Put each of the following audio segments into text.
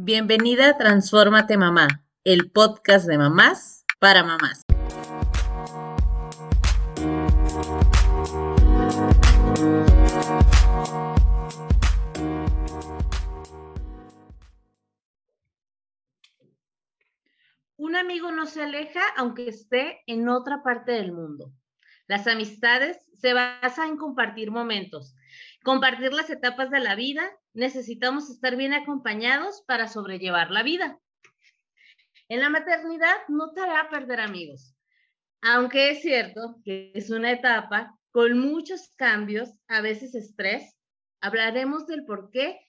Bienvenida a Transfórmate Mamá, el podcast de mamás para mamás. Un amigo no se aleja aunque esté en otra parte del mundo. Las amistades se basan en compartir momentos, compartir las etapas de la vida necesitamos estar bien acompañados para sobrellevar la vida. En la maternidad no te hará perder amigos, aunque es cierto que es una etapa con muchos cambios, a veces estrés. Hablaremos del por qué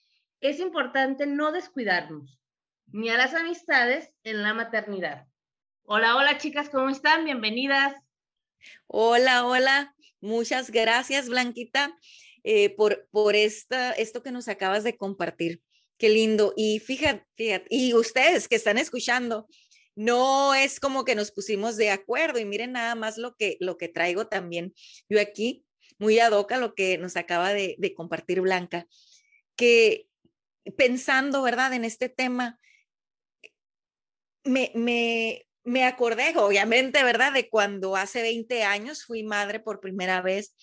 es importante no descuidarnos, ni a las amistades en la maternidad. Hola, hola chicas, ¿cómo están? Bienvenidas. Hola, hola. Muchas gracias, Blanquita. Eh, por, por esta, esto que nos acabas de compartir. Qué lindo. Y fíjate, y ustedes que están escuchando, no es como que nos pusimos de acuerdo y miren nada más lo que, lo que traigo también. Yo aquí, muy ad hoc lo que nos acaba de, de compartir Blanca, que pensando, ¿verdad?, en este tema, me, me, me acordé, obviamente, ¿verdad?, de cuando hace 20 años fui madre por primera vez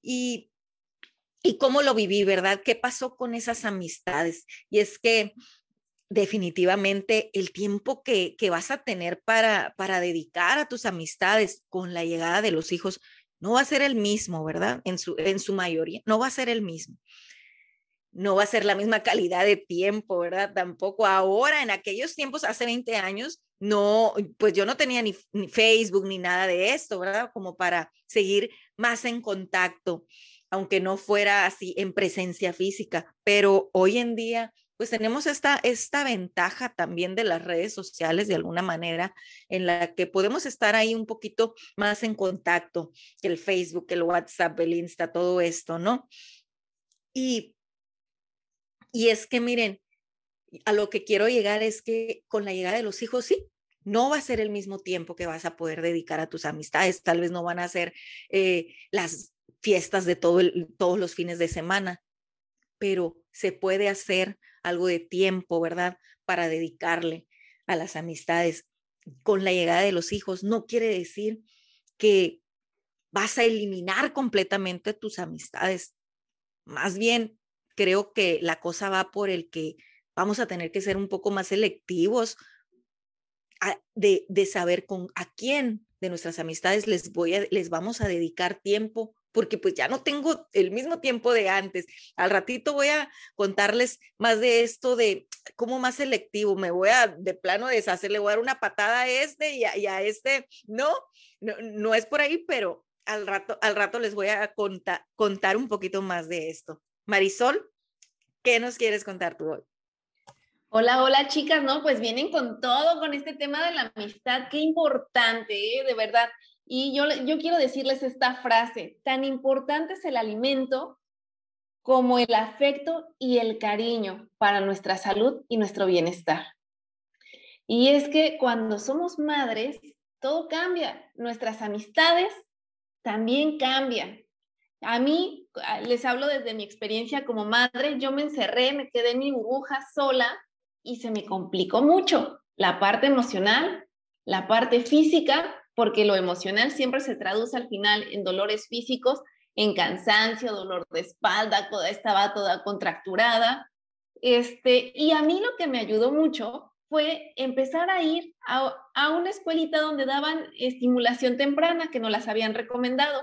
y y cómo lo viví, ¿verdad? ¿Qué pasó con esas amistades? Y es que definitivamente el tiempo que, que vas a tener para, para dedicar a tus amistades con la llegada de los hijos no va a ser el mismo, ¿verdad? En su, en su mayoría, no va a ser el mismo. No va a ser la misma calidad de tiempo, ¿verdad? Tampoco ahora, en aquellos tiempos, hace 20 años, no, pues yo no tenía ni, ni Facebook ni nada de esto, ¿verdad? Como para seguir más en contacto aunque no fuera así en presencia física, pero hoy en día pues tenemos esta, esta ventaja también de las redes sociales de alguna manera en la que podemos estar ahí un poquito más en contacto, que el Facebook, el WhatsApp, el Insta, todo esto, ¿no? Y, y es que miren, a lo que quiero llegar es que con la llegada de los hijos, sí, no va a ser el mismo tiempo que vas a poder dedicar a tus amistades, tal vez no van a ser eh, las fiestas de todo todos los fines de semana, pero se puede hacer algo de tiempo, ¿verdad? Para dedicarle a las amistades. Con la llegada de los hijos no quiere decir que vas a eliminar completamente tus amistades. Más bien, creo que la cosa va por el que vamos a tener que ser un poco más selectivos de, de, saber con a quién de nuestras amistades les voy a, les vamos a dedicar tiempo porque pues ya no tengo el mismo tiempo de antes. Al ratito voy a contarles más de esto de cómo más selectivo, me voy a de plano deshacer, le voy a dar una patada a este y a, este, no, no, no, es por ahí, pero al rato, al rato les voy a contar, contar un poquito más de esto. Marisol, ¿qué nos quieres contar tú hoy? Hola, hola chicas, ¿no? Pues vienen con todo, con este tema de la amistad, qué importante, ¿eh? de verdad. Y yo, yo quiero decirles esta frase, tan importante es el alimento como el afecto y el cariño para nuestra salud y nuestro bienestar. Y es que cuando somos madres, todo cambia, nuestras amistades también cambian. A mí, ah, les hablo desde mi experiencia como madre, yo me encerré, me quedé en mi burbuja sola y se me complicó mucho la parte emocional, la parte física porque lo emocional siempre se traduce al final en dolores físicos, en cansancio, dolor de espalda, toda estaba toda contracturada. Este, y a mí lo que me ayudó mucho fue empezar a ir a, una escuelita donde daban estimulación temprana, que nos las habían recomendado.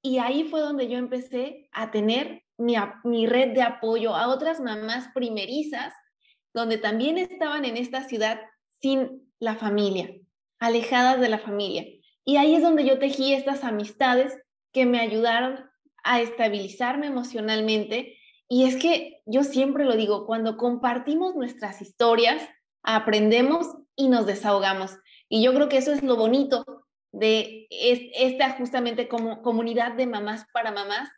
Y ahí fue donde yo empecé a tener mi red de apoyo a otras mamás primerizas, donde también estaban en esta ciudad sin la familia alejadas de la familia. Y ahí es donde yo tejí estas amistades que me ayudaron a estabilizarme emocionalmente. Y es que yo siempre lo digo, cuando compartimos nuestras historias, aprendemos y nos desahogamos. Y yo creo que eso es lo bonito de esta justamente como comunidad de mamás para mamás.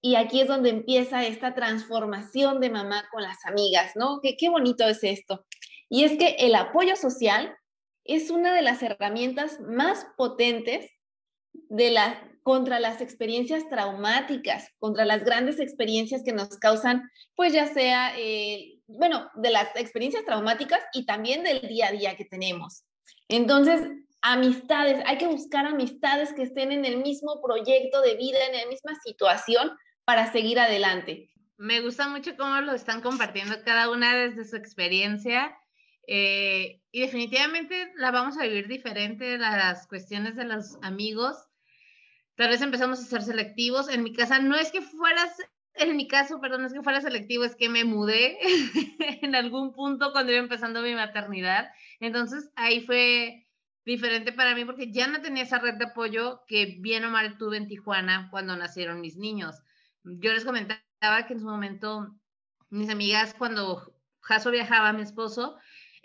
Y aquí es donde empieza esta transformación de mamá con las amigas, ¿no? Que qué bonito es esto. Y es que el apoyo social es una de las herramientas más potentes de la, contra las experiencias traumáticas, contra las grandes experiencias que nos causan, pues ya sea eh, bueno, de las experiencias traumáticas y también del día a día que tenemos. Entonces, amistades, hay que buscar amistades que estén en el mismo proyecto de vida, en la misma situación para seguir adelante. Me gusta mucho cómo lo están compartiendo cada una desde su experiencia eh, y definitivamente la vamos a vivir diferente, las cuestiones de los amigos. Tal vez empezamos a ser selectivos. En mi casa no es que fueras, en mi caso, perdón, no es que fuera selectivo, es que me mudé en algún punto cuando iba empezando mi maternidad. Entonces ahí fue diferente para mí porque ya no tenía esa red de apoyo que bien o mal tuve en Tijuana cuando nacieron mis niños. Yo les comentaba que en su momento mis amigas cuando Jaso viajaba, mi esposo,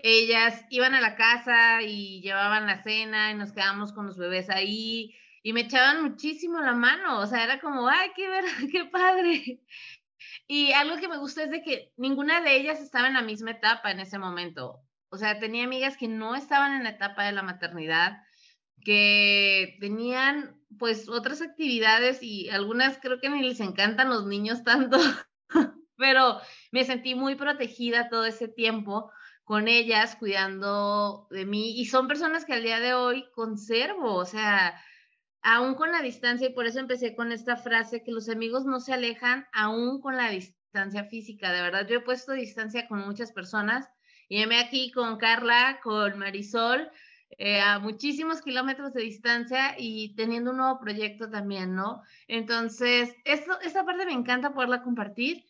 ellas iban a la casa y llevaban la cena y nos quedábamos con los bebés ahí y me echaban muchísimo la mano, o sea, era como, ay, qué, ver, qué padre. Y algo que me gusta es de que ninguna de ellas estaba en la misma etapa en ese momento. O sea, tenía amigas que no estaban en la etapa de la maternidad, que tenían pues otras actividades y algunas creo que ni les encantan los niños tanto, pero me sentí muy protegida todo ese tiempo con ellas, cuidando de mí y son personas que al día de hoy conservo, o sea, aún con la distancia y por eso empecé con esta frase que los amigos no se alejan aún con la distancia física, de verdad, yo he puesto distancia con muchas personas y me aquí con Carla, con Marisol, eh, a muchísimos kilómetros de distancia y teniendo un nuevo proyecto también, ¿no? Entonces, esto, esta parte me encanta poderla compartir.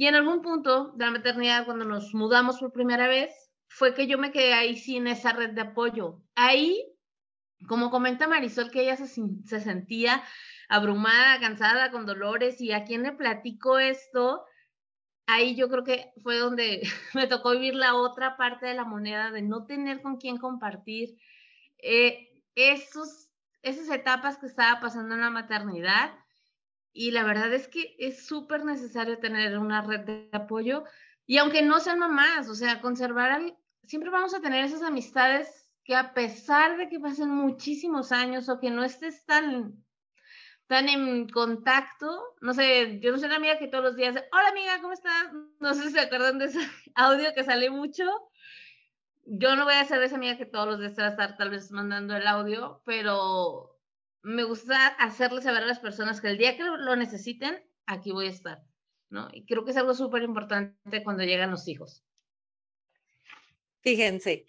Y en algún punto de la maternidad, cuando nos mudamos por primera vez, fue que yo me quedé ahí sin esa red de apoyo. Ahí, como comenta Marisol, que ella se, se sentía abrumada, cansada, con dolores, y a quién le platico esto, ahí yo creo que fue donde me tocó vivir la otra parte de la moneda de no tener con quién compartir eh, esos, esas etapas que estaba pasando en la maternidad. Y la verdad es que es súper necesario tener una red de apoyo. Y aunque no sean mamás, o sea, conservar, siempre vamos a tener esas amistades que a pesar de que pasen muchísimos años o que no estés tan están en contacto. No sé, yo no soy una amiga que todos los días, hola amiga, ¿cómo estás? No sé si se acuerdan de ese audio que sale mucho. Yo no voy a ser esa amiga que todos los días va a estar tal vez mandando el audio, pero me gusta hacerle saber a las personas que el día que lo necesiten, aquí voy a estar, ¿no? Y creo que es algo súper importante cuando llegan los hijos. Fíjense,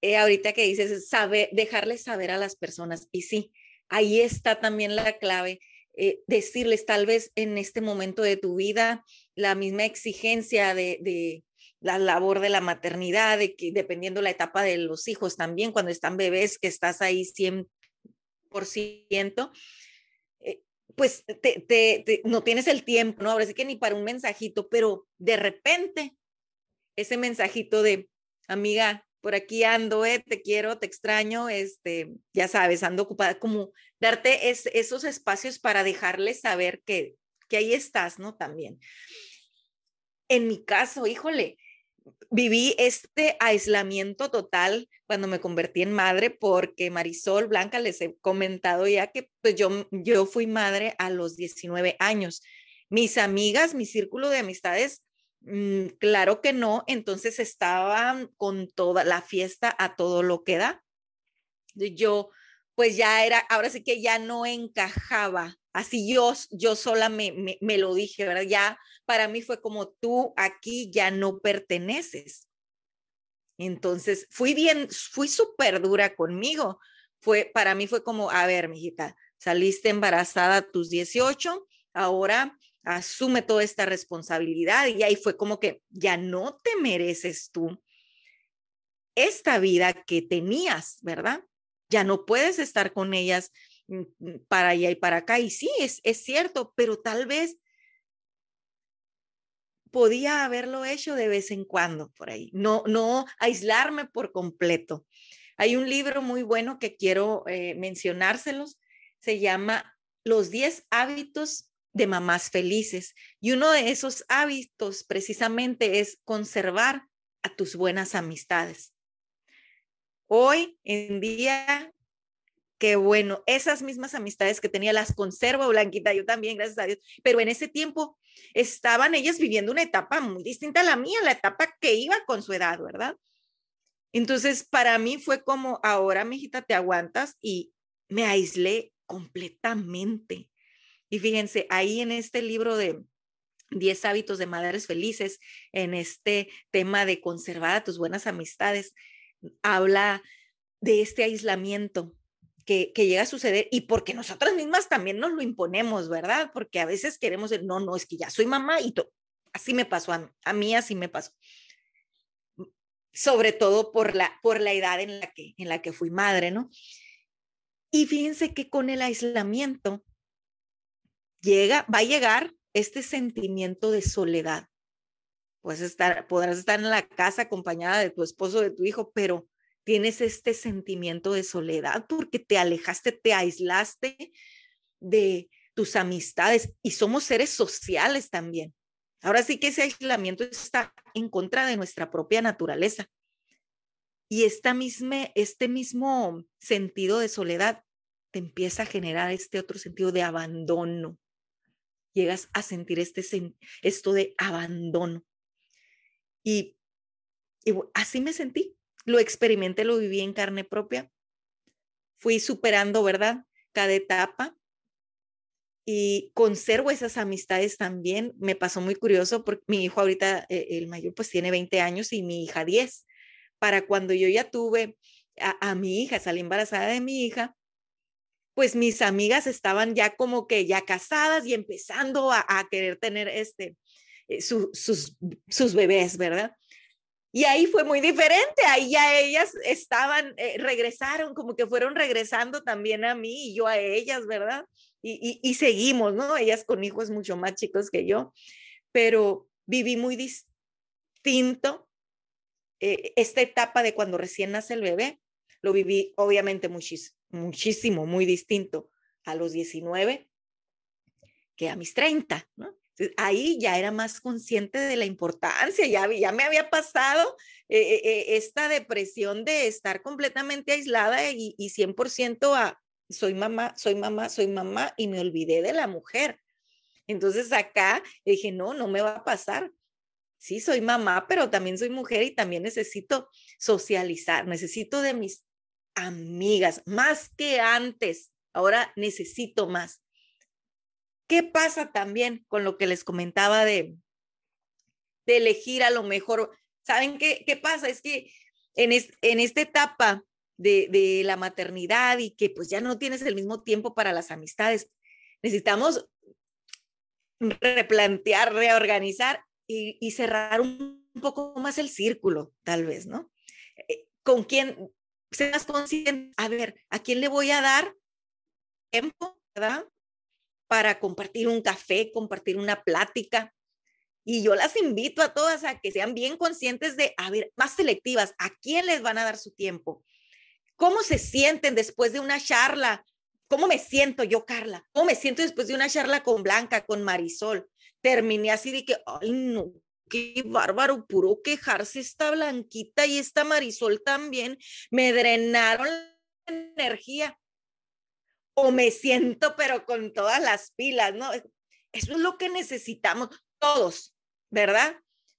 eh, ahorita que dices, sabe, dejarles saber a las personas, y sí, ahí está también la clave. Eh, decirles tal vez en este momento de tu vida la misma exigencia de, la labor de la maternidad, de que dependiendo la etapa de los hijos también, cuando están bebés, que estás ahí 100%, eh, pues te, no tienes el tiempo, ¿no? Ahora sí que ni para un mensajito, pero de repente ese mensajito de, amiga, por aquí ando, eh, te quiero, te extraño, este, ya sabes, ando ocupada, como darte esos espacios para dejarles saber que, que ahí estás, ¿no? También. En mi caso, híjole, viví este aislamiento total cuando me convertí en madre porque Marisol Blanca les he comentado ya que pues yo, yo fui madre a los 19 años. Mis amigas, mi círculo de amistades Mm, claro que no, entonces estaban con toda la fiesta a todo lo que da. Yo, pues ya era, ahora sí que ya no encajaba. Así yo, yo sola me, me, lo dije, ¿verdad? Ya para mí fue como tú aquí ya no perteneces. Entonces fui bien, fui súper dura conmigo. Fue, para mí fue como, a ver, mijita, saliste embarazada a tus 18, ahora asume toda esta responsabilidad y ahí fue como que ya no te mereces tú esta vida que tenías, ¿verdad? Ya no puedes estar con ellas para allá y para acá. Y sí, es, es cierto, pero tal vez podía haberlo hecho de vez en cuando por ahí, no, no aislarme por completo. Hay un libro muy bueno que quiero eh, mencionárselos, se llama Los 10 hábitos de mamás felices. Y uno de esos hábitos precisamente es conservar a tus buenas amistades. Hoy en día, qué bueno. Esas mismas amistades que tenía las conservo, Blanquita, yo también, gracias a Dios. Pero en ese tiempo estaban ellas viviendo una etapa muy distinta a la mía, la etapa que iba con su edad, ¿verdad? Entonces, para mí fue como, ahora, mijita, te aguantas y me aislé completamente. Y fíjense, ahí en este libro de 10 hábitos de madres felices, en este tema de conservar a tus buenas amistades, habla de este aislamiento que, llega a suceder y porque nosotras mismas también nos lo imponemos, ¿verdad? Porque a veces queremos, no, no, es que ya soy mamá y así me pasó a mí, a mí así me pasó sobre todo por la, por la edad en la, que, en la que fui madre, ¿no? Y fíjense que con el aislamiento llega, va a llegar este sentimiento de soledad. Pues estar, podrás estar en la casa acompañada de tu esposo, de tu hijo, pero tienes este sentimiento de soledad porque te alejaste, te aislaste de tus amistades y somos seres sociales también. Ahora sí que ese aislamiento está en contra de nuestra propia naturaleza. Y esta misma, este mismo sentido de soledad te empieza a generar este otro sentido de abandono. Llegas a sentir este, esto de abandono. Y, y así me sentí. Lo experimenté, lo viví en carne propia. Fui superando, ¿verdad? Cada etapa y conservo esas amistades también. Me pasó muy curioso porque mi hijo ahorita, eh, el mayor, pues tiene 20 años y mi hija 10. Para cuando yo ya tuve a, mi hija, salí embarazada de mi hija, pues mis amigas estaban ya como que ya casadas y empezando a, querer tener este, eh, sus, sus bebés, ¿verdad? Y ahí fue muy diferente, ahí ya ellas estaban, eh, regresaron, como que fueron regresando también a mí y yo a ellas, ¿verdad? y, seguimos, ¿no? Ellas con hijos mucho más chicos que yo, pero viví muy distinto eh, esta etapa de cuando recién nace el bebé, lo viví obviamente muchísimo, muy distinto a los 19 que a mis 30, ¿no? Ahí ya era más consciente de la importancia, ya, ya me había pasado eh, eh, esta depresión de estar completamente aislada y, y 100% a, soy mamá, soy mamá, soy mamá y me olvidé de la mujer. Entonces acá dije, no, no me va a pasar. Sí, soy mamá, pero también soy mujer y también necesito socializar, necesito de mis amigas, más que antes. Ahora necesito más. ¿Qué pasa también con lo que les comentaba de, de elegir a lo mejor? ¿Saben qué, qué pasa? Es que en, en esta etapa de, la maternidad y que pues ya no tienes el mismo tiempo para las amistades. Necesitamos replantear, reorganizar y, cerrar un poco más el círculo, tal vez, ¿no? Eh, ¿Con quién seas consciente? A ver, ¿a quién le voy a dar tiempo, verdad? Para compartir un café, compartir una plática. Y yo las invito a todas a que sean bien conscientes de, a ver, más selectivas, ¿a quién les van a dar su tiempo? ¿Cómo se sienten después de una charla? ¿Cómo me siento yo, Carla? ¿Cómo me siento después de una charla con Blanca, con Marisol? Terminé así de que, ay, no, qué bárbaro, puro quejarse esta Blanquita y esta Marisol también. Me drenaron la energía. O me siento, pero con todas las pilas, ¿no? Eso es lo que necesitamos todos, ¿verdad?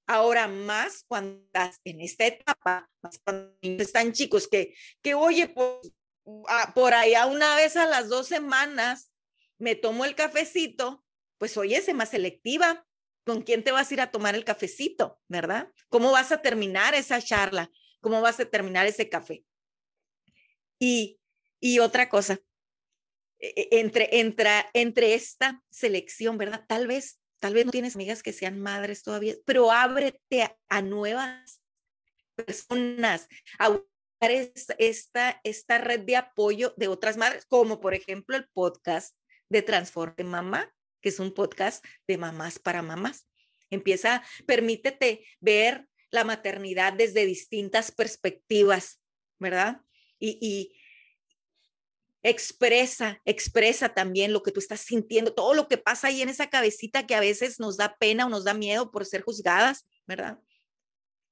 Ahora más cuando estás en esta etapa, están chicos, que, que oye, pues, por allá una vez a las dos semanas me tomo el cafecito, pues oye, sé más selectiva. ¿Con quién te vas a ir a tomar el cafecito, verdad? ¿Cómo vas a terminar esa charla? ¿Cómo vas a terminar ese café? Y, y otra cosa, entre, entre, entre esta selección, ¿verdad? Tal vez Tal vez no tienes amigas que sean madres todavía, pero ábrete a, nuevas personas, a buscar esta, esta red de apoyo de otras madres, como por ejemplo el podcast de Transforme Mamá, que es un podcast de mamás para mamás. Empieza, permítete ver la maternidad desde distintas perspectivas, ¿verdad? y, expresa, expresa también lo que tú estás sintiendo, todo lo que pasa ahí en esa cabecita que a veces nos da pena o nos da miedo por ser juzgadas, ¿verdad?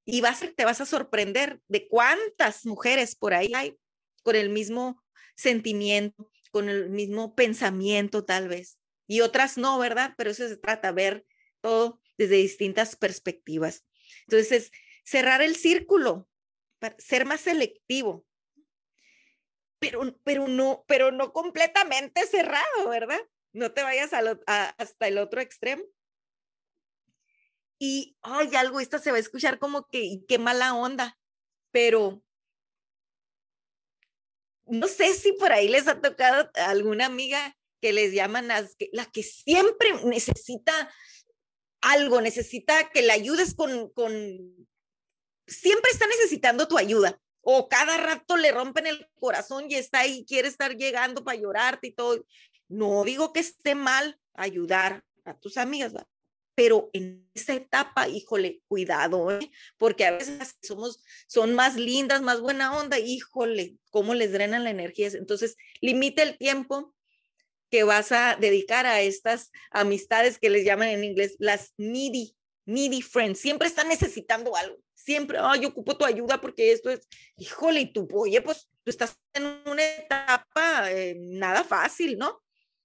Y vas, te vas a sorprender de cuántas mujeres por ahí hay con el mismo sentimiento, con el mismo pensamiento tal vez. Y otras no, ¿verdad? Pero eso se trata, ver todo desde distintas perspectivas. Entonces, cerrar el círculo, ser más selectivo, pero, pero, no, pero no completamente cerrado, ¿verdad? No te vayas hasta el otro extremo. Y, ay, algo, esta se va a escuchar como que, qué mala onda, pero no sé si por ahí les ha tocado alguna amiga que les llaman las que, la que siempre necesita algo, necesita que la ayudes con, con, siempre está necesitando tu ayuda. O cada rato le rompen el corazón y está ahí, quiere estar llegando para llorarte y todo. No digo que esté mal ayudar a tus amigas, pero en esa etapa, híjole, cuidado, ¿eh? porque a veces somos, son más lindas, más buena onda, híjole, cómo les drenan la energía. Entonces, limita el tiempo que vas a dedicar a estas amistades que les llaman en inglés las needy, needy friends. Siempre están necesitando algo. Siempre, ay, yo ocupo tu ayuda porque esto es, híjole, y tú, oye, pues tú estás en una etapa eh, nada fácil, ¿no?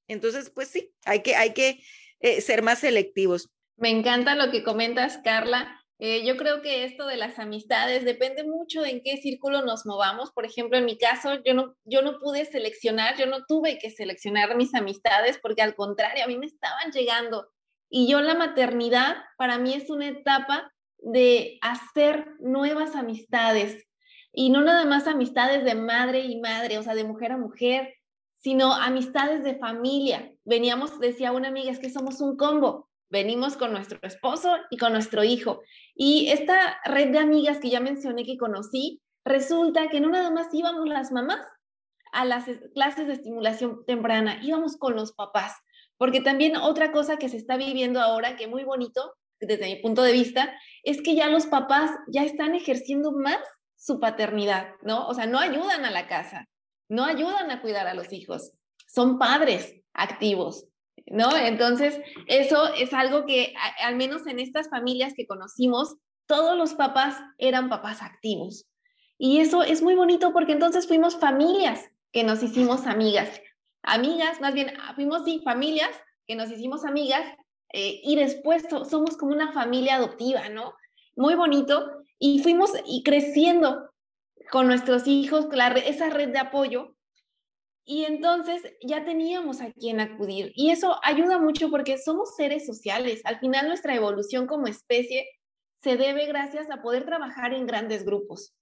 Entonces, pues sí, hay que, hay que eh, ser más selectivos. Me encanta lo que comentas, Carla. Eh, yo creo que esto de las amistades depende mucho de en qué círculo nos movamos. Por ejemplo, en mi caso, yo no, yo no pude seleccionar, yo no tuve que seleccionar mis amistades porque al contrario, a mí me estaban llegando. Y yo la maternidad para mí es una etapa de hacer nuevas amistades. Y no nada más amistades de madre y madre, o sea, de mujer a mujer, sino amistades de familia. Veníamos, decía una amiga, es que somos un combo venimos con nuestro esposo y con nuestro hijo. Y esta red de amigas que ya mencioné que conocí, resulta que no nada más íbamos las mamás a las clases de estimulación temprana, íbamos con los papás, porque también otra cosa que se está viviendo ahora, que muy bonito desde mi punto de vista, es que ya los papás ya están ejerciendo más su paternidad, ¿no? O sea, no ayudan a la casa, no ayudan a cuidar a los hijos, son padres activos, ¿no? Entonces, eso es algo que, al menos en estas familias que conocimos, todos los papás eran papás activos. Y eso es muy bonito porque entonces fuimos familias que nos hicimos amigas. Amigas, más bien, ah, fuimos, sí, familias que nos hicimos amigas eh, y después somos como una familia adoptiva, ¿no? Muy bonito. Y fuimos y creciendo con nuestros hijos, esa red de apoyo y entonces ya teníamos a quien acudir. Y eso ayuda mucho porque somos seres sociales. Al final nuestra evolución como especie se debe gracias a poder trabajar en grandes grupos.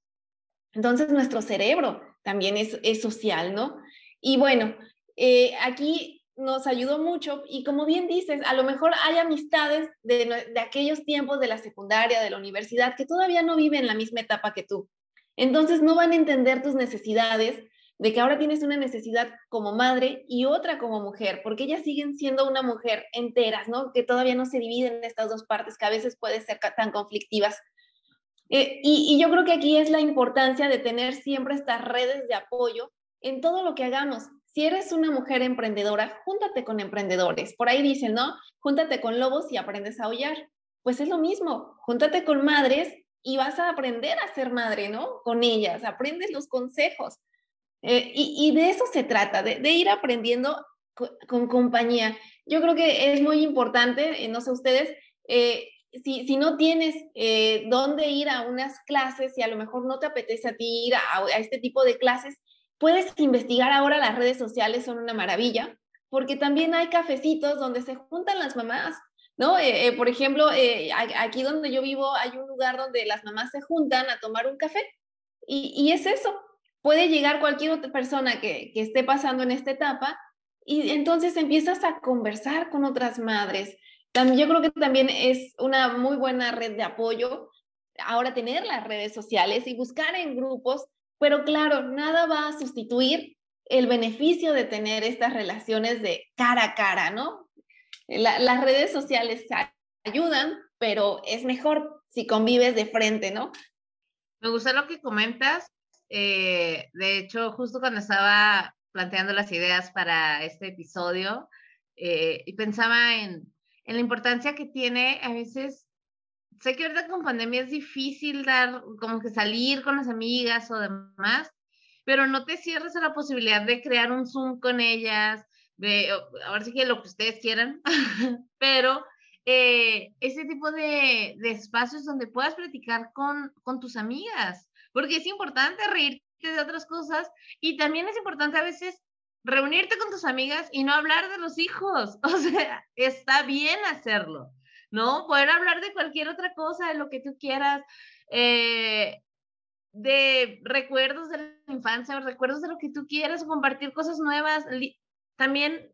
Entonces nuestro cerebro también es, es social, ¿no? Y bueno, eh, aquí nos ayudó mucho y como bien dices, a lo mejor hay amistades de, de aquellos tiempos de la secundaria, de la universidad, que todavía no viven la misma etapa que tú. Entonces no van a entender tus necesidades de que ahora tienes una necesidad como madre y otra como mujer, porque ellas siguen siendo una mujer enteras, ¿no? Que todavía no se dividen en estas dos partes que a veces pueden ser tan conflictivas. Eh, y, yo creo que aquí es la importancia de tener siempre estas redes de apoyo en todo lo que hagamos. Si eres una mujer emprendedora, júntate con emprendedores. Por ahí dicen, ¿no? Júntate con lobos y aprendes a aullar. Pues es lo mismo, júntate con madres y vas a aprender a ser madre, ¿no? Con ellas, aprendes los consejos. Eh, y, de eso se trata, de, ir aprendiendo con, compañía. Yo creo que es muy importante, eh, no sé ustedes, eh, si, si, no tienes dónde ir a unas clases, y a lo mejor no te apetece a ti ir a, este tipo de clases, puedes investigar ahora las redes sociales, son una maravilla, porque también hay cafecitos donde se juntan las mamás, ¿no? por ejemplo, aquí donde yo vivo hay un lugar donde las mamás se juntan a tomar un café y, y es eso, puede llegar cualquier otra persona que, esté pasando en esta etapa y entonces empiezas a conversar con otras madres. También, yo creo que también es una muy buena red de apoyo ahora tener las redes sociales y buscar en grupos, pero claro, nada va a sustituir el beneficio de tener estas relaciones de cara a cara, ¿no? las redes sociales ayudan, pero es mejor si convives de frente, ¿no? Me gusta lo que comentas eh, de hecho, justo cuando estaba planteando las ideas para este episodio, eh, pensaba en, en, la importancia que tiene a veces, sé que ahorita con pandemia es difícil dar, como que salir con las amigas o demás, pero no te cierres a la posibilidad de crear un Zoom con ellas, de, ahora sí que lo que ustedes quieran, pero eh, ese tipo de, de, espacios donde puedas platicar con, con tus amigas, porque es importante reírte de otras cosas y también es importante a veces reunirte con tus amigas y no hablar de los hijos, o sea, está bien hacerlo, ¿no? Poder hablar de cualquier otra cosa, de lo que tú quieras. Eh, de recuerdos de la infancia, recuerdos de lo que tú quieras, compartir cosas nuevas, también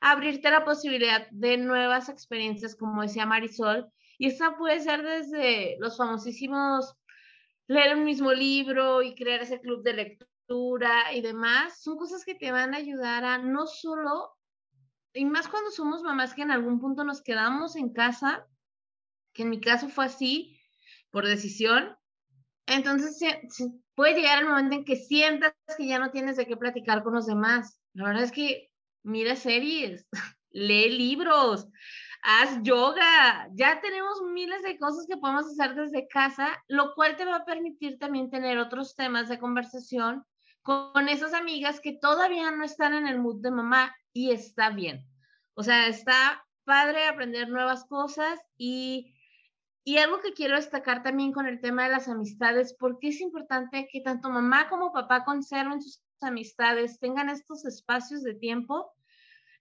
abrirte la posibilidad de nuevas experiencias, como decía Marisol, y esa puede ser desde los famosísimos leer el mismo libro y crear ese club de lectura y demás, son cosas que te van a ayudar a no solo, y más cuando somos mamás que en algún punto nos quedamos en casa, que en mi caso fue así, por decisión, entonces, puede llegar el momento en que sientas que ya no tienes de qué platicar con los demás. La verdad es que mira series, lee libros, haz yoga. Ya tenemos miles de cosas que podemos hacer desde casa, lo cual te va a permitir también tener otros temas de conversación con esas amigas que todavía no están en el mood de mamá y está bien. O sea, está padre aprender nuevas cosas y y algo que quiero destacar también con el tema de las amistades, porque es importante que tanto mamá como papá conserven sus amistades, tengan estos espacios de tiempo,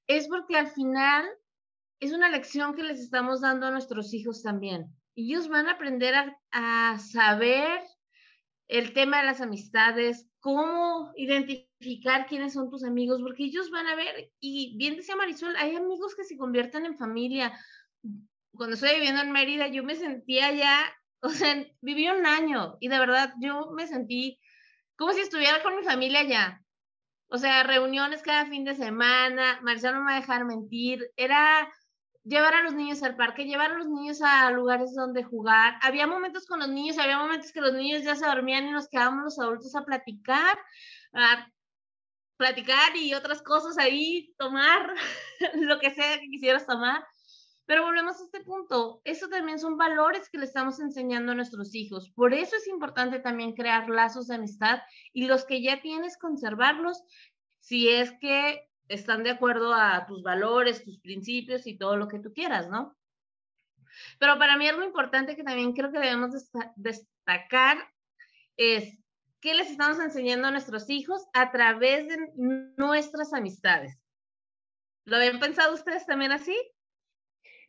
es porque al final es una lección que les estamos dando a nuestros hijos también. Ellos van a aprender a, a saber el tema de las amistades, cómo identificar quiénes son tus amigos, porque ellos van a ver, y bien decía Marisol, hay amigos que se convierten en familia cuando estoy viviendo en Mérida, yo me sentía ya, o sea, viví un año y de verdad yo me sentí como si estuviera con mi familia ya. O sea, reuniones cada fin de semana, Marcelo no me va a dejar mentir, era llevar a los niños al parque, llevar a los niños a lugares donde jugar. Había momentos con los niños, había momentos que los niños ya se dormían y nos quedábamos los adultos a platicar, a platicar y otras cosas ahí, tomar lo que sea que quisieras tomar. Pero volvemos a este punto, eso también son valores que le estamos enseñando a nuestros hijos. Por eso es importante también crear lazos de amistad y los que ya tienes, conservarlos si es que están de acuerdo a tus valores, tus principios y todo lo que tú quieras, ¿no? Pero para mí algo importante que también creo que debemos destacar es qué les estamos enseñando a nuestros hijos a través de nuestras amistades. ¿Lo habían pensado ustedes también así?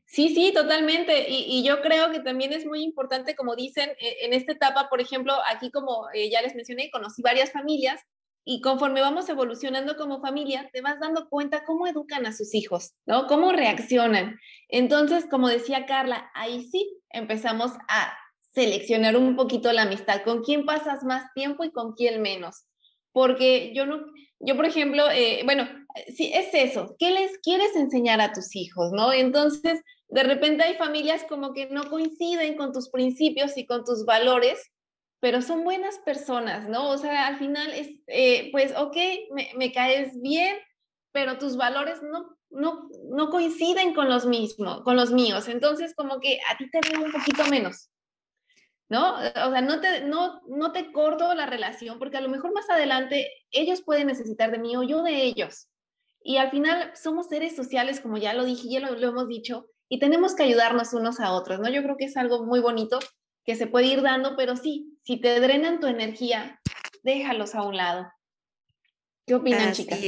Sí, sí, totalmente. Y, yo creo que también es muy importante, como dicen, e, en esta etapa, por ejemplo, aquí como eh, ya les mencioné, conocí varias familias y conforme vamos evolucionando como familia, te vas dando cuenta cómo educan a sus hijos, ¿no? Cómo reaccionan. Entonces, como decía Carla, ahí sí empezamos a seleccionar un poquito la amistad, con quién pasas más tiempo y con quién menos. Porque yo no, yo por ejemplo, eh, bueno, sí, es eso, ¿qué les quieres enseñar a tus hijos, no? Entonces, de repente hay familias como que no coinciden con tus principios y con tus valores, pero son buenas personas, ¿no? O sea, al final es, eh, pues, ok, me, caes bien, pero tus valores no, no, no coinciden con los mismos, con los míos. Entonces, como que a ti te veo un poquito menos, ¿no? O sea, no te, no, no te corto la relación, porque a lo mejor más adelante ellos pueden necesitar de mí o yo de ellos. Y al final somos seres sociales, como ya lo dije, ya lo hemos dicho, y tenemos que ayudarnos unos a otros, ¿no? Yo creo que es algo muy bonito que se puede ir dando, pero sí, si te drenan tu energía, déjalos a un lado. ¿Qué opinan, chicas?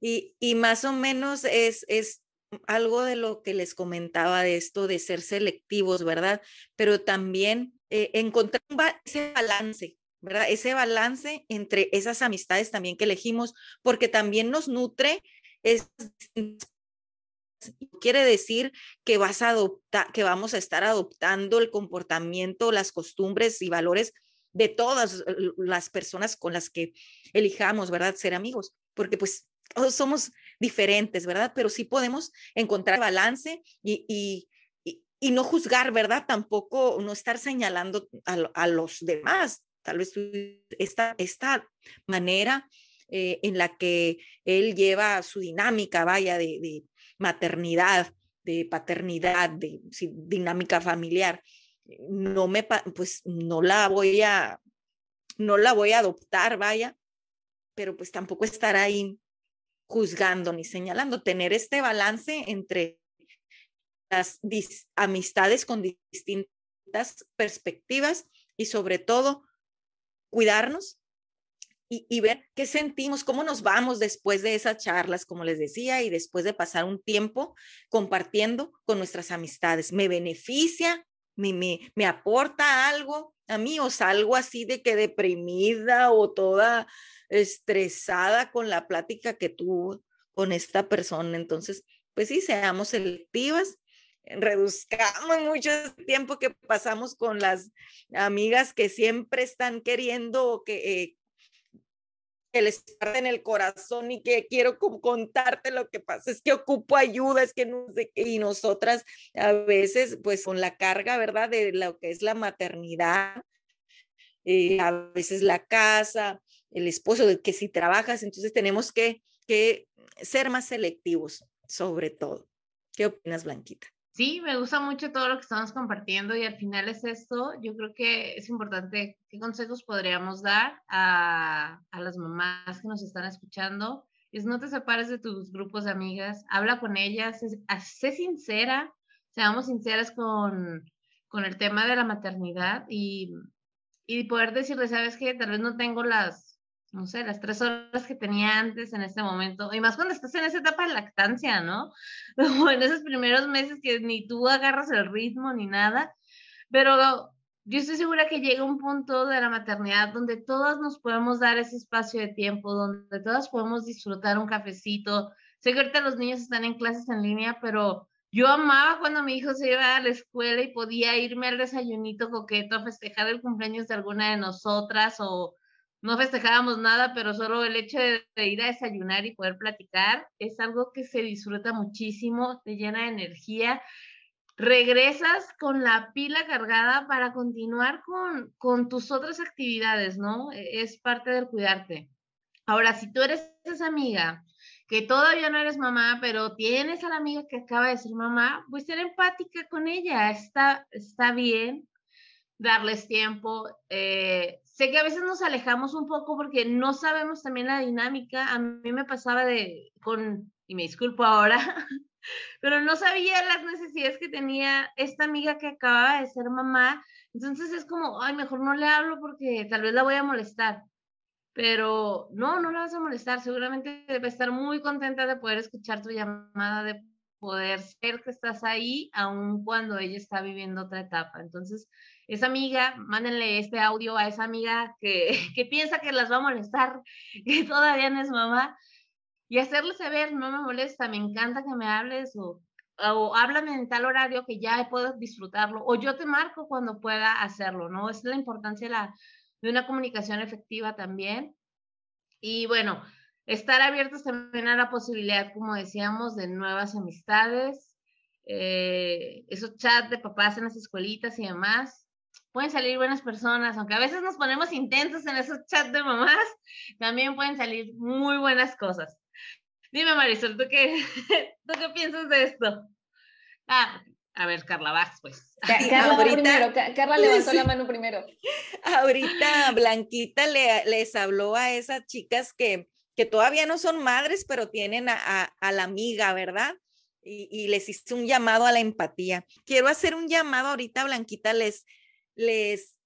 Y, y, más o menos es, es algo de lo que les comentaba de esto de ser selectivos, ¿verdad? Pero también eh, encontrar ese balance, ¿verdad? Ese balance entre esas amistades también que elegimos, porque también nos nutre esas quiere decir que vas a adoptar, que vamos a estar adoptando el comportamiento, las costumbres y valores de todas las personas con las que elijamos, ¿verdad? Ser amigos, porque pues todos somos diferentes, ¿verdad? Pero sí podemos encontrar balance y, y, y, no juzgar, ¿verdad? Tampoco no estar señalando a, los demás. Tal vez esta, esta manera eh, en la que él lleva su dinámica, vaya, de, maternidad, de paternidad, de dinámica familiar, no me, pues no la voy a no la voy a adoptar, vaya, pero pues tampoco estar ahí juzgando ni señalando, tener este balance entre las amistades con distintas perspectivas y sobre todo cuidarnos y, ver qué sentimos, cómo nos vamos después de esas charlas, como les decía, y después de pasar un tiempo compartiendo con nuestras amistades. ¿Me beneficia? ¿Me, me, me aporta algo a mí o salgo así de que deprimida o toda estresada con la plática que tuvo con esta persona? Entonces, pues sí, seamos selectivas reduzcamos mucho tiempo que pasamos con las amigas que siempre están queriendo que, eh, que les en el corazón y que quiero contarte lo que pasa, es que ocupo ayuda, es que no sé y nosotras a veces pues con la carga, ¿verdad? De lo que es la maternidad, eh, a veces la casa, el esposo, que si trabajas, entonces tenemos que, que ser más selectivos, sobre todo. ¿Qué opinas, Blanquita? Sí, me gusta mucho todo lo que estamos compartiendo y al final es esto. Yo creo que es importante qué consejos podríamos dar a, a las mamás que nos están escuchando. Es no te separes de tus grupos de amigas, habla con ellas, sé, sincera, seamos sinceras con, con el tema de la maternidad y, y poder decirle, sabes que tal vez no tengo las no sé, las tres horas que tenía antes en este momento, y más cuando estás en esa etapa de lactancia, ¿no? O en esos primeros meses que ni tú agarras el ritmo ni nada, pero yo estoy segura que llega un punto de la maternidad donde todas nos podemos dar ese espacio de tiempo, donde todas podemos disfrutar un cafecito. Sé que ahorita los niños están en clases en línea, pero yo amaba cuando mi hijo se iba a la escuela y podía irme al desayunito coqueto a festejar el cumpleaños de alguna de nosotras o no festejábamos nada, pero solo el hecho de, ir a desayunar y poder platicar es algo que se disfruta muchísimo, te llena de energía. Regresas con la pila cargada para continuar con, con tus otras actividades, ¿no? E, es parte del cuidarte. Ahora, si tú eres esa amiga que todavía no eres mamá, pero tienes a la amiga que acaba de ser mamá, pues ser empática con ella, está, está bien darles tiempo. Eh, sé que a veces nos alejamos un poco porque no sabemos también la dinámica. A mí me pasaba de, con, y me disculpo ahora, pero no sabía las necesidades que tenía esta amiga que acababa de ser mamá. Entonces es como, ay, mejor no le hablo porque tal vez la voy a molestar. Pero no, no la vas a molestar. Seguramente debe estar muy contenta de poder escuchar tu llamada, de poder ser que estás ahí, aun cuando ella está viviendo otra etapa. Entonces, esa amiga, mándenle este audio a esa amiga que, que piensa que las va a molestar, que todavía no es mamá, y hacerle saber, no me molesta, me encanta que me hables o, o háblame en tal horario que ya puedo disfrutarlo, o yo te marco cuando pueda hacerlo, ¿no? Es la importancia de, la, de una comunicación efectiva también. Y bueno, estar abiertos también a la posibilidad, como decíamos, de nuevas amistades, eh, esos chats de papás en las escuelitas y demás, pueden salir buenas personas, aunque a veces nos ponemos intensos en esos chats de mamás, también pueden salir muy buenas cosas. Dime, Marisol, ¿tú qué, ¿tú qué piensas de esto? Ah, a ver, Carla, vas pues. Carla primero, Carla levantó la mano primero. Ahorita Blanquita le, les habló a esas chicas que, que todavía no son madres, pero tienen a, a, la amiga, ¿verdad? Y, y, les hice un llamado a la empatía. Quiero hacer un llamado ahorita, Blanquita, les, les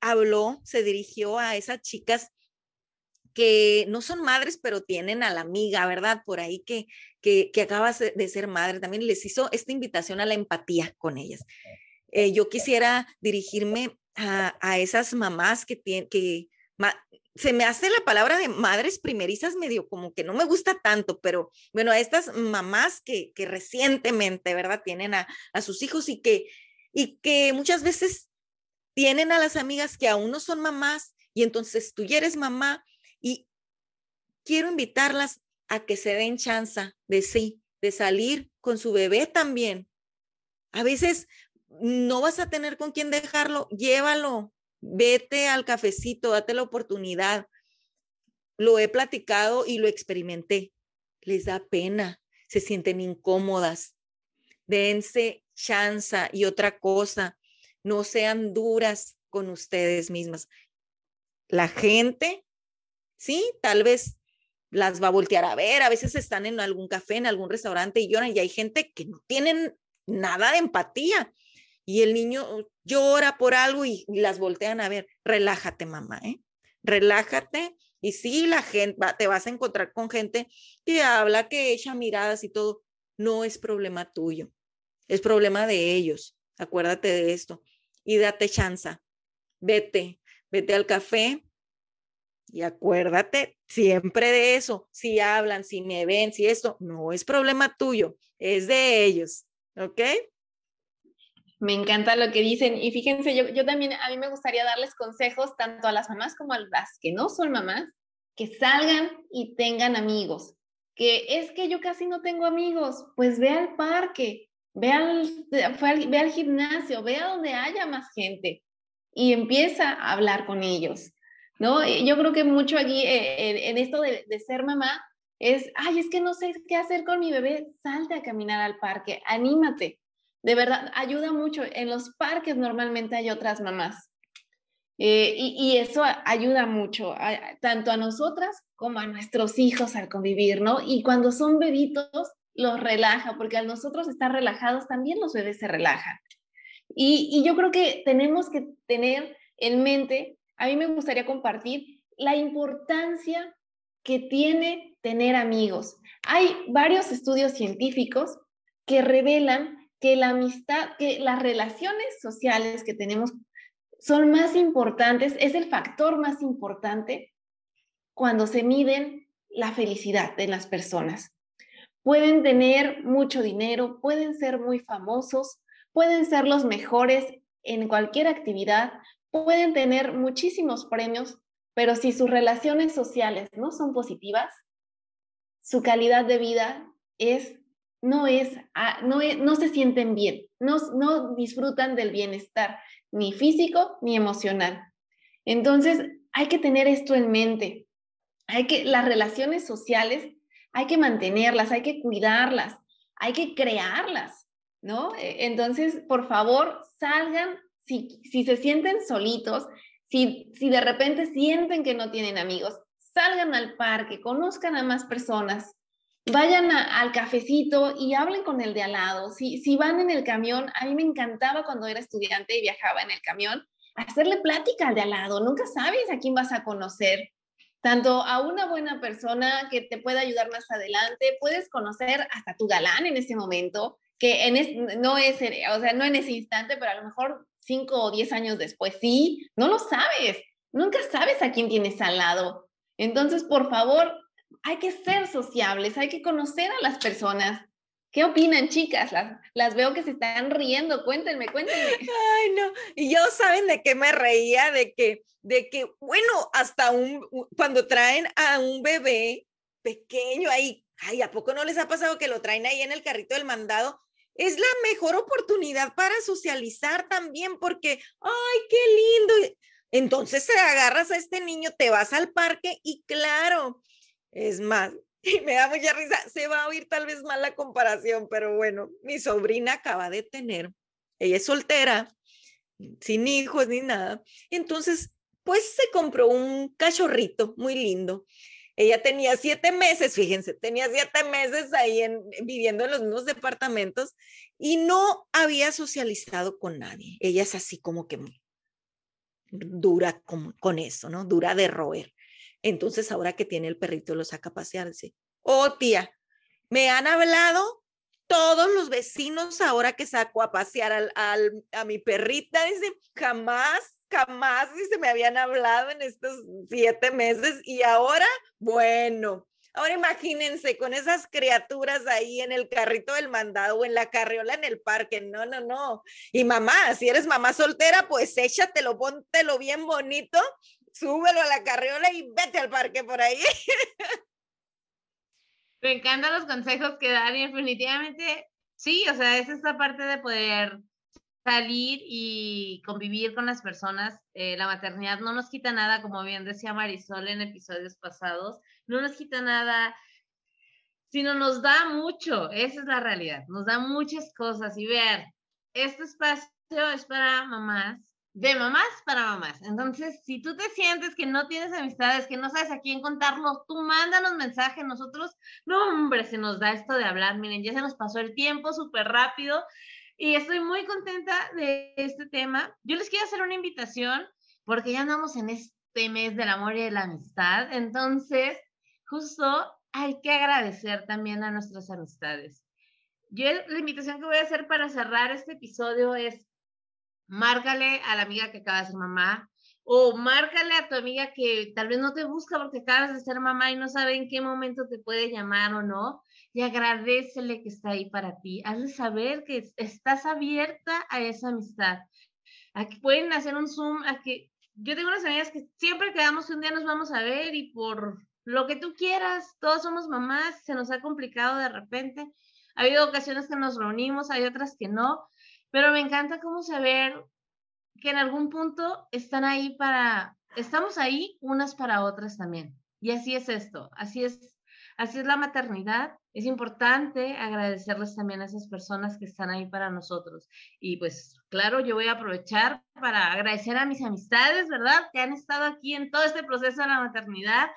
habló, se dirigió a esas chicas que no son madres, pero tienen a la amiga, ¿verdad? Por ahí que, que, que acaba de ser madre, también les hizo esta invitación a la empatía con ellas. Eh, yo quisiera dirigirme a, a esas mamás que tienen, que se me hace la palabra de madres primerizas medio como que no me gusta tanto, pero bueno, a estas mamás que, que recientemente, ¿verdad? Tienen a, a sus hijos y que, y que muchas veces tienen a las amigas que aún no son mamás y entonces tú ya eres mamá y quiero invitarlas a que se den chance de sí, de salir con su bebé también. A veces no vas a tener con quién dejarlo, llévalo, vete al cafecito, date la oportunidad. Lo he platicado y lo experimenté. Les da pena, se sienten incómodas. Dense chance y otra cosa, no sean duras con ustedes mismas. la gente, sí, tal vez las va a voltear a ver, a veces están en algún café, en algún restaurante y lloran y hay gente que no tienen nada de empatía y el niño llora por algo y, las voltean a ver. Relájate, mamá, ¿eh? Relájate. Y sí, la gente, te vas a encontrar con gente que habla, que echa miradas y todo. No es problema tuyo, es problema de ellos. Acuérdate de esto y date chance. Vete, vete al café y acuérdate siempre de eso. Si hablan, si me ven, si esto, no es problema tuyo, es de ellos. ¿Ok? Me encanta lo que dicen y fíjense, yo, yo también, a mí me gustaría darles consejos tanto a las mamás como a las que no son mamás, que salgan y tengan amigos. Que es que yo casi no tengo amigos, pues ve al parque, ve al, al, gimnasio, ve a donde haya más gente y empieza a hablar con ellos. ¿no? Yo creo que mucho aquí eh, en esto de, de ser mamá es, ay, es que no sé qué hacer con mi bebé, salte a caminar al parque, anímate de verdad, ayuda mucho. En los parques normalmente hay otras mamás. Eh, y, eso ayuda mucho, tanto a nosotras como a nuestros hijos al convivir, ¿no? Y cuando son bebitos, los relaja, porque al nosotros estar relajados, también los bebés se relajan. Y, y yo creo que tenemos que tener en mente, a mí me gustaría compartir la importancia que tiene tener amigos. Hay varios estudios científicos que revelan que la amistad, que las relaciones sociales que tenemos son más importantes, es el factor más importante cuando se miden la felicidad de las personas. Pueden tener mucho dinero, pueden ser muy famosos, pueden ser los mejores en cualquier actividad, pueden tener muchísimos premios, pero si sus relaciones sociales no son positivas, su calidad de vida es no es, ah, no, no se sienten bien, no, no disfrutan del bienestar, ni físico ni emocional. Entonces, hay que tener esto en mente. Hay que, las relaciones sociales, hay que mantenerlas, hay que cuidarlas, hay que crearlas, ¿no? E, entonces, por favor, salgan, si, si se sienten solitos, si, si de repente sienten que no tienen amigos, salgan al parque, conozcan a más personas, vayan al cafecito y hablen con el de al lado. Si, si van en el camión, a mí me encantaba cuando era estudiante y viajaba en el camión, hacerle plática al de al lado. Nunca sabes a quién vas a conocer. Tanto a una buena persona que te pueda ayudar más adelante, puedes conocer hasta tu galán en ese momento, que en no es, o sea, no en ese instante, pero a lo mejor cinco o diez años después, sí, no lo sabes. Nunca sabes a quién tienes al lado. Entonces, por favor, hay que ser sociables, hay que conocer a las personas. ¿Qué opinan, chicas? Las, veo que se están riendo. Cuéntenme, cuéntenme. Ay, no. Y yo, ¿saben de qué me reía? De que, de que, bueno, hasta un, cuando traen a un bebé pequeño ahí, ay, ¿a poco no les ha pasado que lo traen ahí en el carrito del mandado? Es la mejor oportunidad para socializar también, porque, ay, qué lindo. Entonces te agarras a este niño, te vas al parque y claro, es más, y me da mucha risa, se va a oír tal vez mal la comparación, pero bueno, mi sobrina acaba de tener, ella es soltera, sin hijos ni nada, entonces pues se compró un cachorrito muy lindo. Ella tenía siete meses, fíjense, tenía siete meses ahí en, viviendo en los mismos departamentos y no había socializado con nadie. Ella es así como que dura con, con eso, ¿no? Dura de roer. Entonces, ahora que tiene el perrito, lo saca a pasear. oh tía, me han hablado todos los vecinos ahora que saco a pasear al, a mi perrita. Dice, jamás, jamás, dice, me habían hablado en estos siete meses y ahora, bueno. Ahora imagínense con esas criaturas ahí en el carrito del mandado o en la carriola en el parque. No, no, no. Y mamá, si eres mamá soltera, pues échatelo, póntelo bien bonito súbelo a la carriola y vete al parque por ahí. Me encantan los consejos que dan y definitivamente sí, o sea, es esta parte de poder salir y convivir con las personas. Eh, la maternidad no nos quita nada, como bien decía Marisol en episodios pasados, no nos quita nada, sino nos da mucho, esa es la realidad, nos da muchas cosas y ver, este espacio es para mamás de mamás para mamás. Entonces, si tú te sientes que no tienes amistades, que no sabes a quién contarlo, tú mándanos mensaje. Nosotros, no, hombre, se nos da esto de hablar. Miren, ya se nos pasó el tiempo súper rápido y estoy muy contenta de este tema. Yo les quiero hacer una invitación porque ya andamos en este mes del amor y de la amistad. Entonces, justo hay que agradecer también a nuestras amistades. Yo la invitación que voy a hacer para cerrar este episodio es márcale a la amiga que acaba de ser mamá o márcale a tu amiga que tal vez no te busca porque acabas de ser mamá y no sabe en qué momento te puede llamar o no y agradecele que está ahí para ti. Hazle saber que estás abierta a esa amistad. Aquí pueden hacer un zoom, a que yo tengo unas amigas que siempre quedamos que un día nos vamos a ver y por lo que tú quieras, todos somos mamás, se nos ha complicado de repente. Ha habido ocasiones que nos reunimos, hay otras que no, pero me encanta cómo saber que en algún punto están ahí para, estamos ahí unas para otras también. Y así es esto, así es, así es la maternidad. Es importante agradecerles también a esas personas que están ahí para nosotros. Y pues claro, yo voy a aprovechar para agradecer a mis amistades, ¿verdad? Que han estado aquí en todo este proceso de la maternidad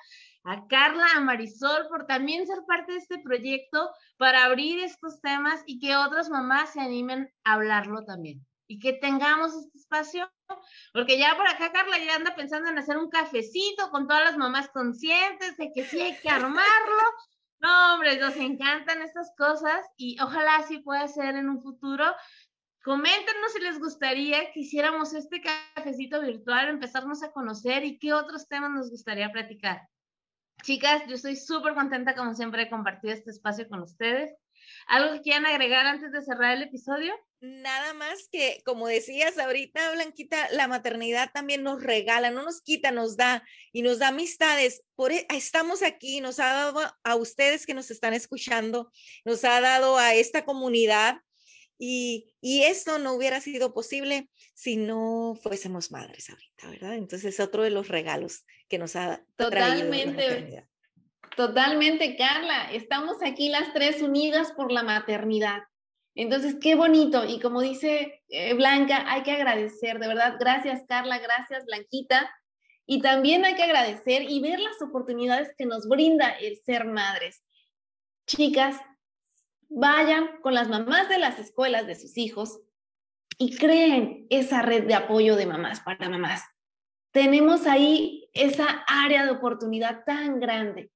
a Carla, a Marisol por también ser parte de este proyecto para abrir estos temas y que otras mamás se animen a hablarlo también y que tengamos este espacio, porque ya por acá Carla ya anda pensando en hacer un cafecito con todas las mamás conscientes de que sí hay que armarlo. No, hombre, nos encantan estas cosas y ojalá así pueda ser en un futuro. Coméntenos si les gustaría que hiciéramos este cafecito virtual, empezarnos a conocer y qué otros temas nos gustaría platicar. Chicas, yo estoy súper contenta, como siempre, de compartir este espacio con ustedes. ¿Algo que quieran agregar antes de cerrar el episodio? Nada más que, como decías ahorita, Blanquita, la maternidad también nos regala, no nos quita, nos da y nos da amistades. Por, e, estamos aquí, nos ha dado a ustedes que nos están escuchando, nos ha dado a esta comunidad y, y, esto no hubiera sido posible si no fuésemos madres ahorita, ¿verdad? Entonces, es otro de los regalos que nos ha Totalmente. Totalmente, Carla. Estamos aquí las tres unidas por la maternidad. Entonces, qué bonito. Y como dice eh, Blanca, hay que agradecer, de verdad. Gracias, Carla. Gracias, Blanquita. Y también hay que agradecer y ver las oportunidades que nos brinda el ser madres. Chicas, vayan con las mamás de las escuelas de sus hijos y creen esa red de apoyo de mamás para mamás. Tenemos ahí esa área de oportunidad tan grande,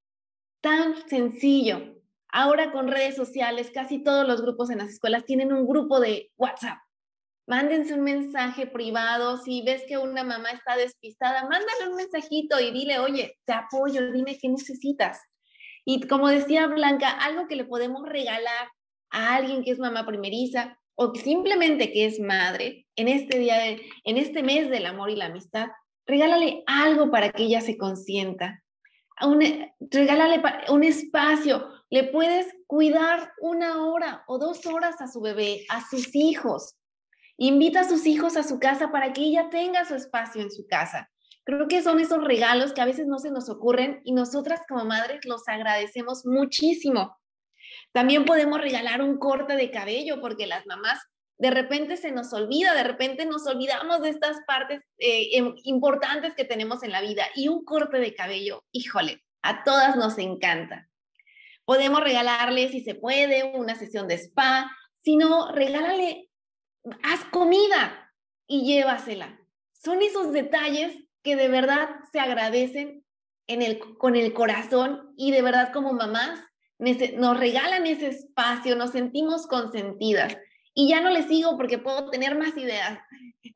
tan sencillo. Ahora con redes sociales, casi todos los grupos en las escuelas tienen un grupo de WhatsApp. Mándense un mensaje privado. Si ves que una mamá está despistada, mándale un mensajito y dile, oye, te apoyo, dime qué necesitas. Y como decía Blanca, algo que le podemos regalar a alguien que es mamá primeriza o simplemente que es madre en este día, en este mes del amor y la amistad, regálale algo para que ella se consienta. Regálale un espacio. Le puedes cuidar una hora o dos horas a su bebé, a sus hijos. Invita a sus hijos a su casa para que ella tenga su espacio en su casa. Creo que son esos regalos que a veces no se nos ocurren y nosotras como madres los agradecemos muchísimo. También podemos regalar un corte de cabello porque las mamás de repente se nos olvida, de repente nos olvidamos de estas partes eh, em, importantes que tenemos en la vida y un corte de cabello, híjole, a todas nos encanta. Podemos regalarle, si se puede, una sesión de spa, si no, regálale, haz comida y llévasela. Son esos detalles que de verdad se agradecen en el, con el corazón y de verdad como mamás nos regalan ese espacio, nos sentimos consentidas. Y ya no les sigo porque puedo tener más ideas.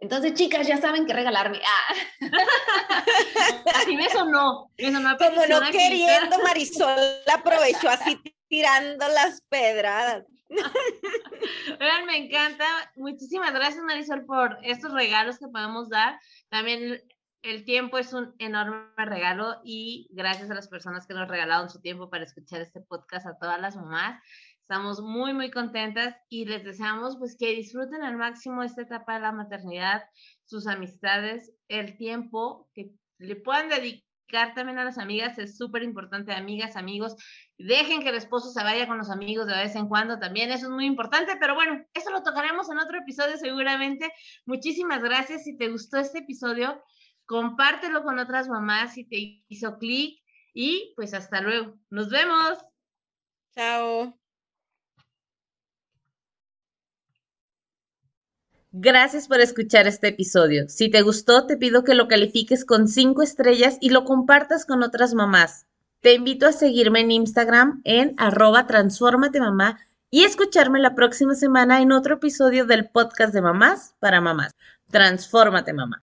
Entonces, chicas, ya saben qué regalarme. Ah. Así eso no. Eso no Como no queriendo, Marisol aprovechó así tirando las pedradas. Oigan, me encanta. Muchísimas gracias, Marisol, por estos regalos que podemos dar. También el tiempo es un enorme regalo y gracias a las personas que nos regalaron su tiempo para escuchar este podcast, a todas las mamás. Estamos muy, muy contentas y les deseamos pues que disfruten al máximo esta etapa de la maternidad, sus amistades, el tiempo que le puedan dedicar también a las amigas, es súper importante, amigas, amigos, dejen que el esposo se vaya con los amigos de vez en cuando también, eso es muy importante, pero bueno, eso lo tocaremos en otro episodio seguramente. Muchísimas gracias, si te gustó este episodio, compártelo con otras mamás si te hizo clic y pues hasta luego, nos vemos. Chao. Gracias por escuchar este episodio. Si te gustó, te pido que lo califiques con cinco estrellas y lo compartas con otras mamás. Te invito a seguirme en Instagram en arroba mamá y escucharme la próxima semana en otro episodio del podcast de mamás para mamás. Transfórmate mamá.